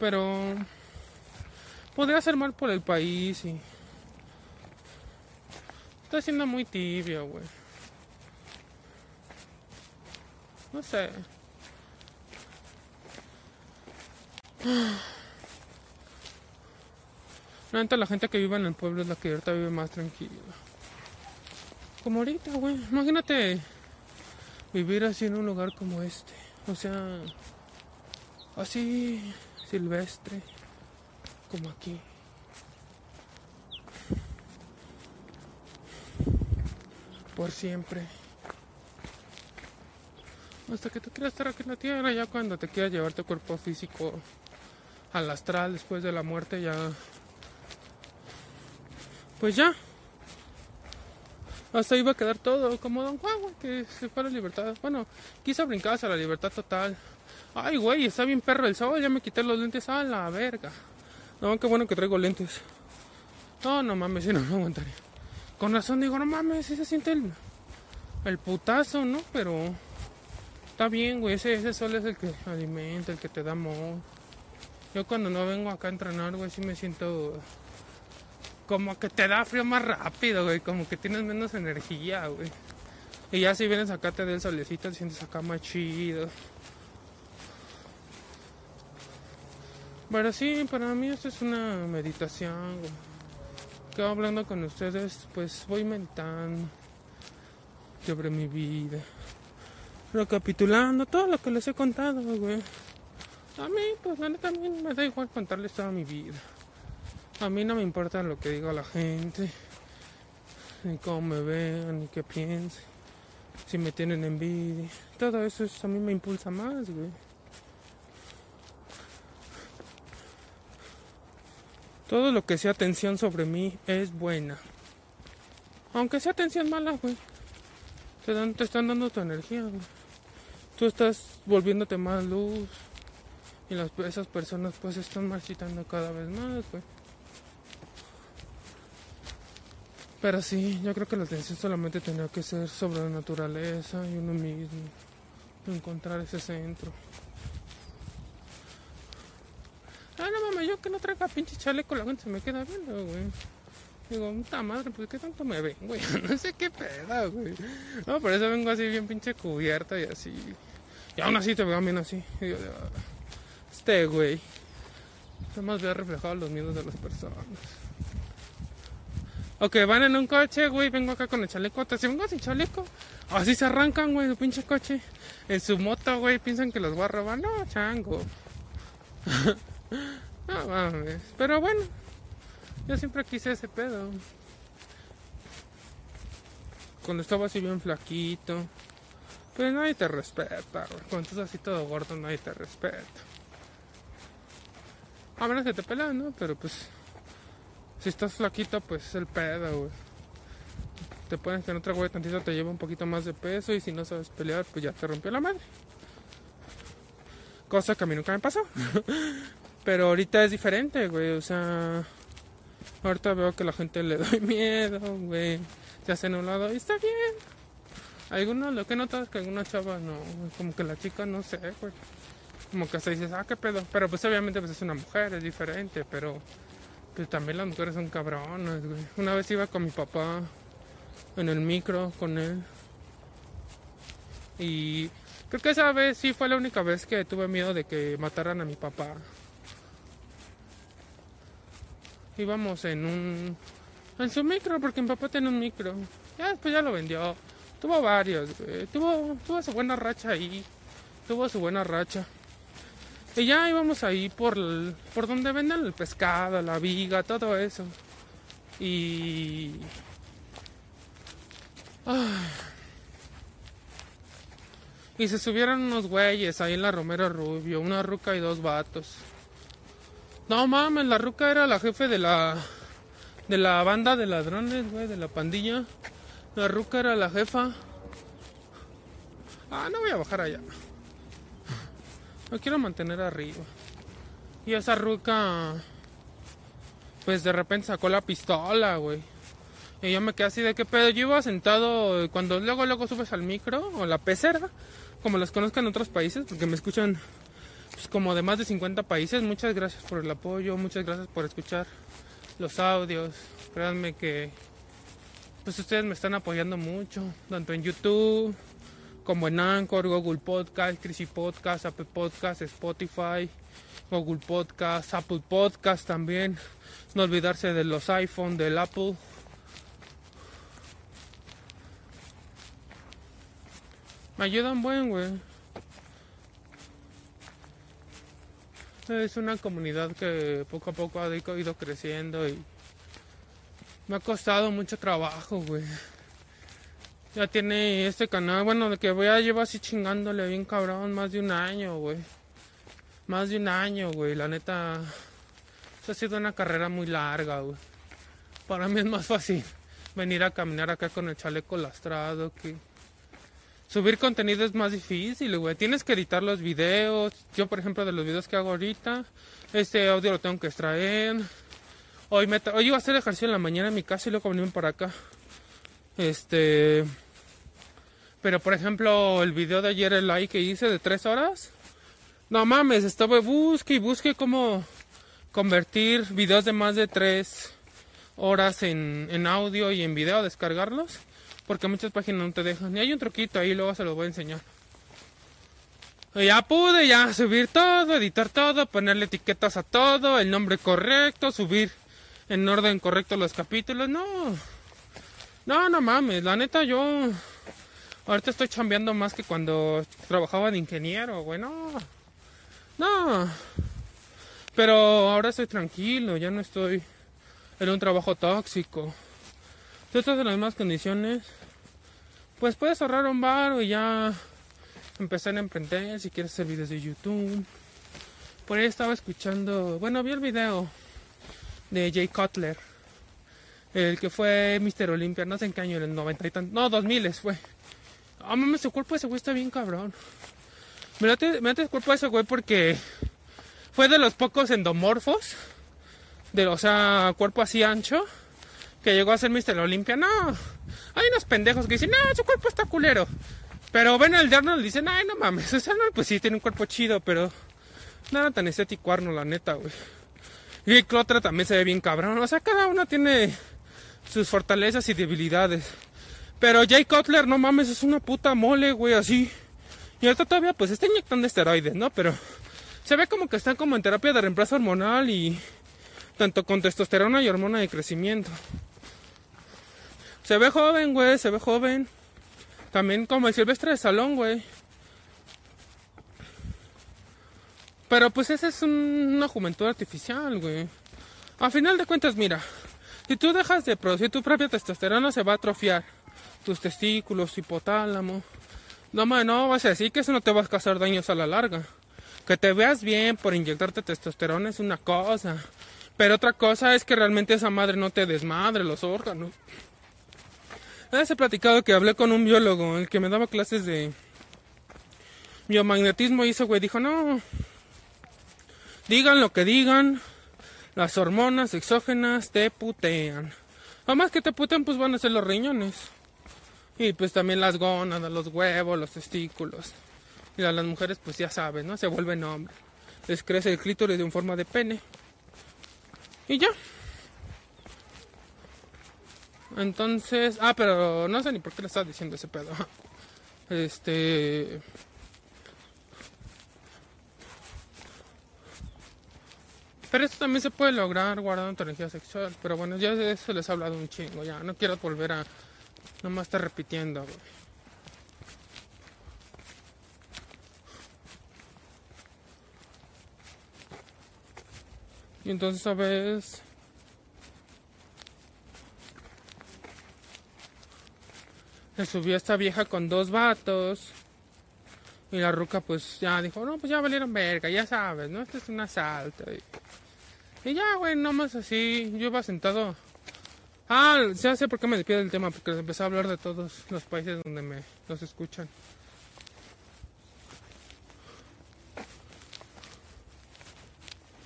Pero podría ser mal por el país y... Está siendo muy tibio, güey. No sé. Neta, la gente que vive en el pueblo es la que ahorita vive más tranquila. Como ahorita, güey. Imagínate vivir así en un lugar como este. O sea, así silvestre, como aquí. Por siempre. Hasta que te quieras estar aquí en la tierra, ya cuando te quieras llevar tu cuerpo físico al astral después de la muerte, ya. Pues ya. Hasta va a quedar todo, como Don Juan, que se fue a la libertad. Bueno, quiso brincarse a la libertad total. Ay, güey, está bien perro el sol, ya me quité los lentes a la verga. No, qué bueno que traigo lentes. No, no mames, si no, no aguantaría. Con razón digo, no mames, sí se siente el, el putazo, ¿no? Pero está bien, güey, ese, ese sol es el que alimenta, el que te da amor. Yo cuando no vengo acá a entrenar, güey, sí me siento como que te da frío más rápido, güey, como que tienes menos energía, güey. Y ya si vienes acá te da el solecito, te sientes acá más chido. Pero sí, para mí esto es una meditación, güey. Que hablando con ustedes, pues voy meditando sobre mi vida. Recapitulando todo lo que les he contado, güey. A mí, pues a mí me da igual contarles toda mi vida. A mí no me importa lo que diga la gente, ni cómo me vean, ni qué piensen, si me tienen envidia. Todo eso es- a mí me impulsa más, güey. Todo lo que sea atención sobre mí es buena. Aunque sea atención mala, güey. Te, dan, te están dando tu energía, güey. Tú estás volviéndote más luz. Y las, esas personas pues están marchitando cada vez más, güey. Pero sí, yo creo que la atención solamente tendría que ser sobre la naturaleza y uno mismo. Encontrar ese centro. Ah, no mames, yo que no traiga pinche chaleco, la gente se me queda viendo, güey. Digo, puta madre, pues qué tanto me ven, güey. [laughs] No sé qué pedo, güey. No, por eso vengo así bien pinche cubierta y así. Y aún así te veo bien así. Digo, este güey. Nada más veo reflejado los miedos de las personas. O que van en un coche, güey, vengo acá con el chaleco. Si vengo sin chaleco. Así se arrancan, güey, su pinche coche. En su moto, güey, piensan que los voy a robar. No, chango. [laughs] no mames. Pero bueno, yo siempre quise ese pedo. Cuando estaba así bien flaquito. Pues nadie te respeta, güey. Cuando estás así todo gordo, nadie te respeta. A menos que te pelan, ¿no? Pero pues. Si estás flaquito, pues es el pedo, güey. Te pueden que en otra güey tantito te lleva un poquito más de peso y si no sabes pelear, pues ya te rompió la madre. Cosa que a mí nunca me pasó. [laughs] Pero ahorita es diferente, güey. O sea, ahorita veo que la gente le [laughs] doy miedo, güey. Se hacen a un lado y está bien. Algunos, lo que notas que alguna chava no, como que la chica no sé, güey. Como que hasta dices, ah, qué pedo. Pero pues obviamente pues es una mujer, es diferente, pero pues también las mujeres son cabronas, güey. Una vez iba con mi papá en el micro con él. Y creo que esa vez sí fue la única vez que tuve miedo de que mataran a mi papá. Íbamos en un... En su micro, porque mi papá tiene un micro. Ya después ya lo vendió. Tuvo varios, güey. Tuvo, tuvo su buena racha ahí. Tuvo su buena racha. Y ya íbamos ahí por, por donde venden el pescado, la viga, todo eso. Y... Y se subieron unos güeyes ahí en la Romero Rubio, una ruca y dos vatos. No mames, la ruca era la jefe de la de la banda de ladrones, güey, de la pandilla. La ruca era la jefa. Ah, no voy a bajar allá. Lo quiero mantener arriba. Y esa ruca, pues de repente sacó la pistola, güey. Y yo me quedé así de qué pedo. Yo iba sentado, cuando luego, luego subes al micro, o la pecera, como las conozcan en otros países, porque me escuchan pues, como de más de 50 países. Muchas gracias por el apoyo, muchas gracias por escuchar los audios. Créanme que pues ustedes me están apoyando mucho, tanto en YouTube como en Anchor, Google Podcast, Crisis Podcast, Apple Podcast, Spotify, Google Podcast, Apple Podcast también. No olvidarse de los iPhone, del Apple. Me ayudan buen, güey. Es una comunidad que poco a poco ha ido creciendo y me ha costado mucho trabajo, güey. Ya tiene este canal, bueno, de que voy a llevar así chingándole bien cabrón, más de un año, güey. Más de un año, güey. La neta, eso ha sido una carrera muy larga, güey. Para mí es más fácil venir a caminar acá con el chaleco lastrado que... Subir contenido es más difícil, güey. Tienes que editar los videos. Yo, por ejemplo, de los videos que hago ahorita, este audio lo tengo que extraer. Hoy, me hoy iba a hacer ejercicio en la mañana en mi casa y luego venirme para acá. Este. Pero por ejemplo, el video de ayer, el like que hice de tres horas. No mames, estaba busque y busque cómo convertir videos de más de tres horas en, en audio y en video, descargarlos. Porque muchas páginas no te dejan. Y hay un truquito ahí, luego se los voy a enseñar. Ya pude ya subir todo, editar todo, ponerle etiquetas a todo, el nombre correcto, subir en orden correcto los capítulos. No, no, no mames, la neta yo ahorita estoy chambeando más que cuando trabajaba de ingeniero, güey, no. No. Pero ahora estoy tranquilo, ya no estoy en un trabajo tóxico. Si estás en las mismas condiciones, pues puedes ahorrar un bar y ya empezar a emprender si quieres hacer videos de YouTube. Por ahí estaba escuchando, bueno, vi el video de Jay Cutler. El que fue Mr. Olympia, no sé en qué año, en el 90 y tanto. No, 2000 fue. Ah, mames, su cuerpo de ese güey está bien cabrón. Me late el cuerpo de ese güey porque fue de los pocos endomorfos. De, o sea, cuerpo así ancho. Que llegó a ser Mr. Olympia. No, hay unos pendejos que dicen, no, su cuerpo está culero. Pero ven al de Arnold dicen, ay, no mames. Ese Arnold, pues sí, tiene un cuerpo chido, pero nada tan estético Arnold, la neta, güey. Y Clotra también se ve bien cabrón. O sea, cada uno tiene sus fortalezas y debilidades. Pero Jay Cutler, no mames, es una puta mole, güey, así. Y ahorita todavía pues está inyectando esteroides, ¿no? Pero se ve como que están como en terapia de reemplazo hormonal y tanto con testosterona y hormona de crecimiento. Se ve joven, güey, se ve joven. También como el silvestre de salón, güey. Pero pues esa es una juventud artificial, güey. A final de cuentas, mira, si tú dejas de producir tu propia testosterona, se va a atrofiar tus testículos, hipotálamo. No, man, no vas a decir que eso no te va a causar daños a la larga. Que te veas bien por inyectarte testosterona es una cosa. Pero otra cosa es que realmente esa madre no te desmadre los órganos. He platicado que hablé con un biólogo, el que me daba clases de biomagnetismo y ese güey dijo, no, Digan lo que digan, las hormonas exógenas te putean. más que te putean, pues van a ser los riñones. Y pues también las gónadas, los huevos, los testículos. Y a las mujeres, pues ya sabes, ¿no? Se vuelven hombres. Les crece el clítoris de forma de pene. Y ya. Entonces, ah, pero no sé ni por qué le estás diciendo ese pedo. [laughs] Este. Pero esto también se puede lograr guardando tu energía sexual. Pero bueno, ya de eso les he hablado un chingo. Ya no quiero volver a nomás estar repitiendo, Y entonces, ¿sabes? Subió esta vieja con dos vatos. Y la ruca pues ya dijo, no, pues ya valieron verga, ya sabes, ¿no? Este es un asalto. Y... Ya, güey, nomás así, yo iba sentado. Ah, ya sé por qué me despido del tema, porque empecé a hablar de todos los países donde me los escuchan.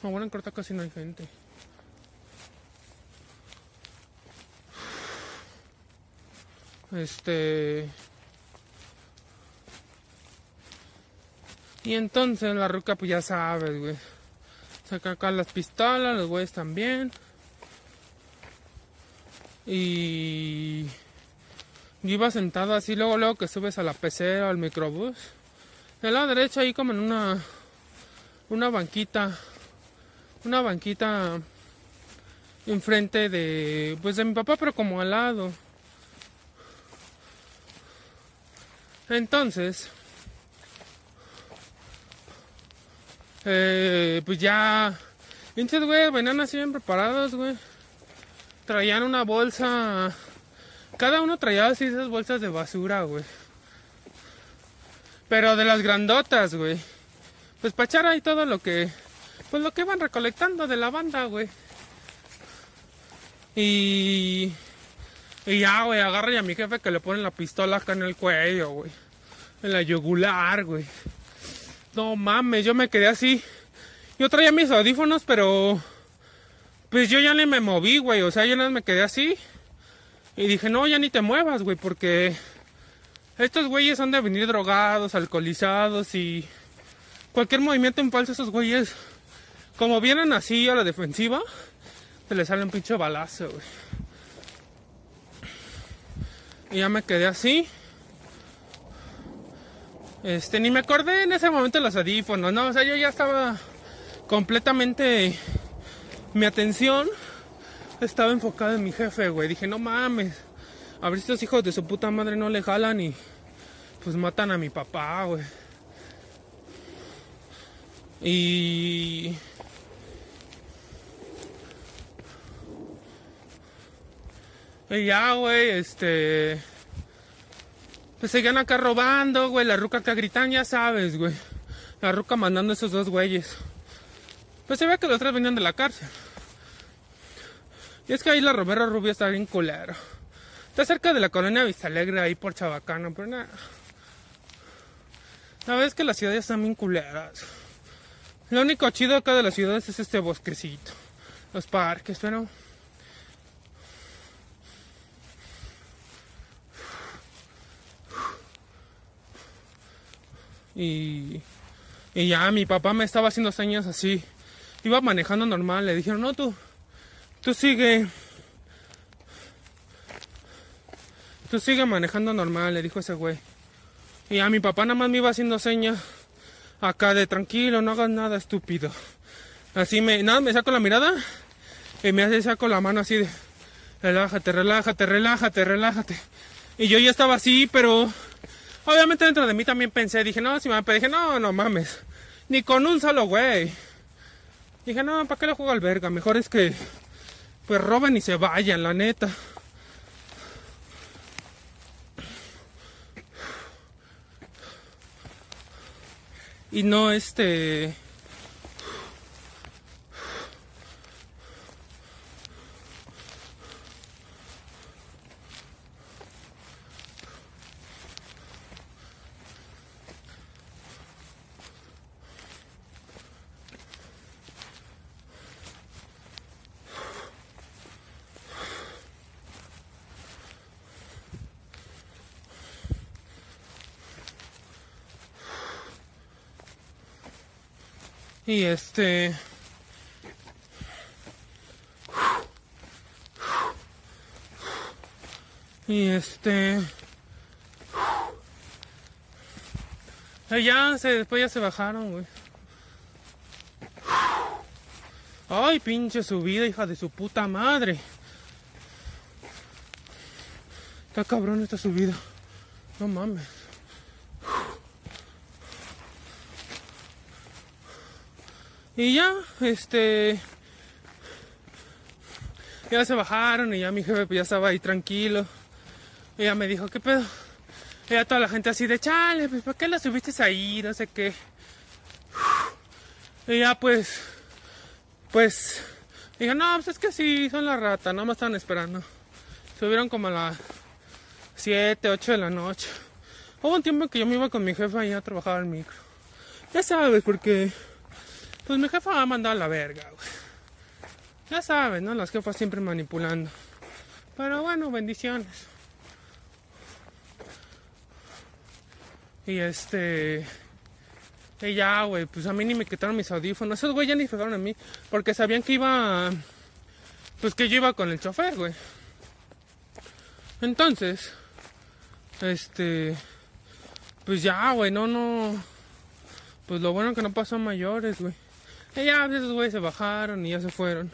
Ah, bueno, en corta casi no hay gente. Este. Y entonces la ruca, pues ya sabes, güey Saca acá las pistolas, los güeyes también. Y yo iba sentado así, luego, luego que subes a la pecera, al microbús. De la derecha ahí como en una, una banquita, una banquita enfrente de, pues de mi papá, pero como al lado. Entonces, Eh, pues ya. Pinches, güey, venían así bien preparados, güey. Traían una bolsa. Cada uno traía así esas bolsas de basura, güey. Pero de las grandotas, güey. Pues para echar ahí todo lo que. Pues lo que iban recolectando de la banda, güey. Y. Y ya, güey, agarra a mi jefe que le ponen la pistola acá en el cuello, güey. En la yugular, güey. No mames, yo me quedé así. Yo traía mis audífonos, pero pues yo ya ni me moví, güey. O sea, yo nada me quedé así. Y dije, no, ya ni te muevas, güey, porque estos güeyes han de venir drogados, alcoholizados y cualquier movimiento en falso, esos güeyes, como vienen así a la defensiva, se les sale un pinche balazo, güey. Y ya me quedé así. Este, ni me acordé en ese momento los audífonos, ¿no? O sea, yo ya estaba completamente. Mi atención estaba enfocada en mi jefe, güey. Dije, no mames. A ver si estos hijos de su puta madre no le jalan y. Pues matan a mi papá, güey. Y. Y ya, güey, este pues seguían acá robando, güey. La ruca acá gritando, ya sabes, güey. La ruca mandando a esos dos güeyes. Pues se ve que los tres venían de la cárcel. Y es que ahí la Romero Rubio está bien culero. Está cerca de la colonia Vistalegre, ahí por Chabacano, pero nada. La verdad es que las ciudades están bien culeras. Lo único chido acá de las ciudades es este bosquecito. Los parques, pero... Y, y ya mi papá me estaba haciendo señas así. Iba manejando normal. Le dijeron, no, tú, tú sigue. Tú sigue manejando normal, le dijo ese güey. Y a mi papá nada más me iba haciendo señas acá de tranquilo, no hagas nada estúpido. Así me, nada, me saco la mirada y me hace saco la mano así de relájate, relájate, relájate, relájate. Y yo ya estaba así, pero obviamente dentro de mí también pensé, dije, no, si me dije, no, no mames, ni con un solo güey. Dije, no, ¿para qué le juego al verga? Mejor es que pues roben y se vayan, la neta. Y no este Y este... Y este... Ya se, después ya se bajaron, güey. Ay, pinche subida, hija de su puta madre. Está cabrón esta subida. No mames. Y ya, este. Ya se bajaron y ya mi jefe pues, ya estaba ahí tranquilo. Y ya me dijo, ¿qué pedo? Y ya toda la gente así de, chale, pues ¿por qué la subiste ahí? No sé qué. Y ya pues, pues, dije, no, pues es que sí, son las ratas, no me están esperando. Subieron como a las 7, 8 de la noche. Hubo un tiempo que yo me iba con mi jefe ahí a trabajar al micro. Ya sabes, porque pues mi jefa ha mandado a la verga, güey. Ya sabes, ¿no? Las jefas siempre manipulando. Pero bueno, bendiciones. Y este. Y ya, güey, pues a mí ni me quitaron mis audífonos. Esos güey ya ni fijaron a mí. Porque sabían que iba. Pues que yo iba con el chofer, güey. Entonces. Este. Pues ya, güey, no, no. Pues lo bueno que no pasó a mayores, güey. Y ya esos güeyes se bajaron y ya se fueron.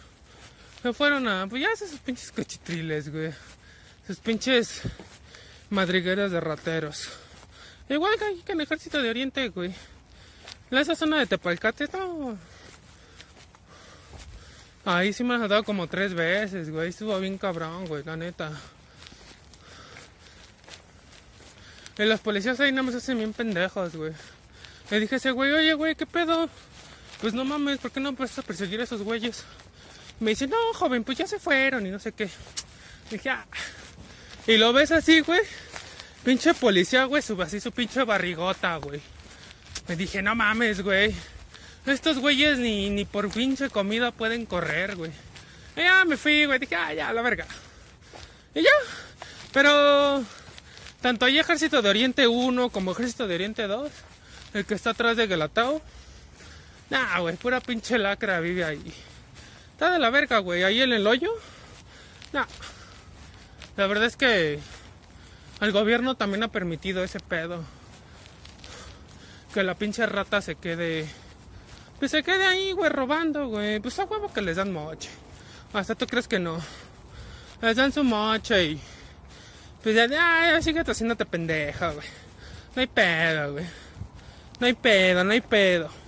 Se fueron a, pues ya esos pinches cochitriles, güey. Esos pinches madrigueras de rateros. Igual que aquí en el ejército de Oriente, güey. En esa zona de Tepalcate, no. Ahí sí me ha dado como tres veces, güey. Estuvo bien cabrón, güey, la neta. Y los policías ahí nada más hacen bien pendejos, güey. Le dije ese güey, oye, güey, ¿qué pedo? Pues no mames, ¿por qué no vas a perseguir a esos güeyes? Me dice, no, joven, pues ya se fueron y no sé qué. dije, ah. Y lo ves así, güey. Pinche policía, güey, sube así su pinche barrigota, güey. Me dije, no mames, güey. Estos güeyes ni, ni por pinche comida pueden correr, güey. Y ya me fui, güey. Dije, ah, ya, la verga. Y ya. Pero tanto hay ejército de Oriente 1 como ejército de Oriente 2, el que está atrás de Galatao, Nah, güey, pura pinche lacra vive ahí. Está de la verga, güey. Ahí en el hoyo. Nah. La verdad es que el gobierno también ha permitido ese pedo. Que la pinche rata se quede. Pues se quede ahí, güey, robando, güey. Pues a huevo que les dan moche. Hasta tú crees que no. Les dan su moche y. Pues ya, ya, sigue haciéndote pendeja, güey. No hay pedo, güey. No hay pedo, no hay pedo.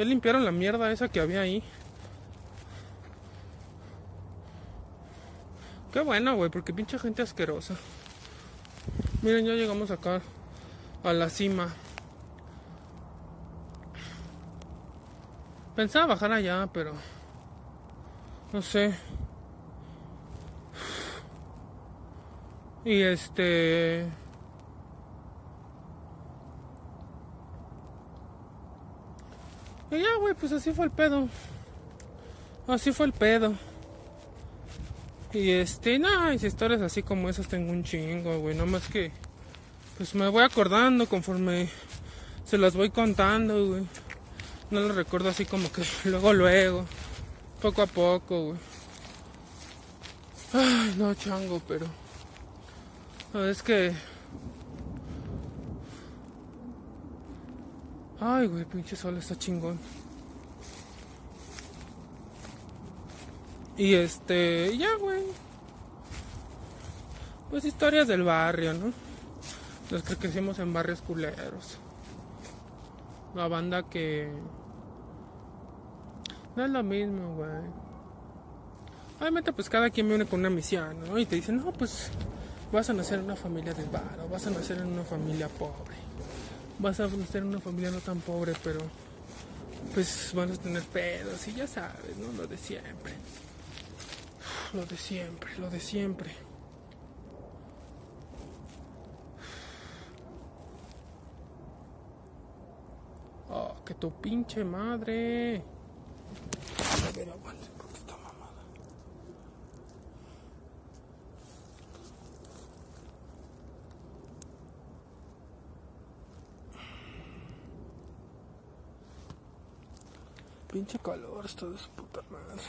Ya limpiaron la mierda esa que había ahí. Qué bueno, güey, porque pinche gente asquerosa. Miren, ya llegamos acá a la cima. Pensaba bajar allá, pero no sé. Y este Y ya, güey, pues así fue el pedo. Así fue el pedo. Y este, nada, y historias así como esas tengo un chingo, güey. No más que, pues me voy acordando conforme se las voy contando, güey. No lo recuerdo así como que [laughs] luego, luego. Poco a poco, güey. Ay, no, chango, pero. Es que. Ay, güey, pinche sol está chingón. Y este, ya, güey. Pues historias del barrio, ¿no? Los que crecimos en barrios culeros. La banda que. No es lo mismo, güey. Obviamente, pues cada quien viene con una misión, ¿no? Y te dicen, no, pues vas a nacer en una familia de o vas a nacer en una familia pobre, vas a nacer en una familia no tan pobre, pero pues vas a tener pedos y ya sabes, ¿no? Lo de siempre. Lo de siempre, lo de siempre. Oh, que tu pinche madre. A ver, aguanta. Pinche calor, está de su puta madre.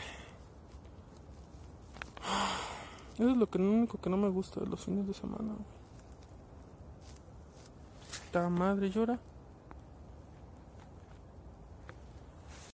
Eso es lo, que, único que no me gusta de los fines de semana. Esta madre llora.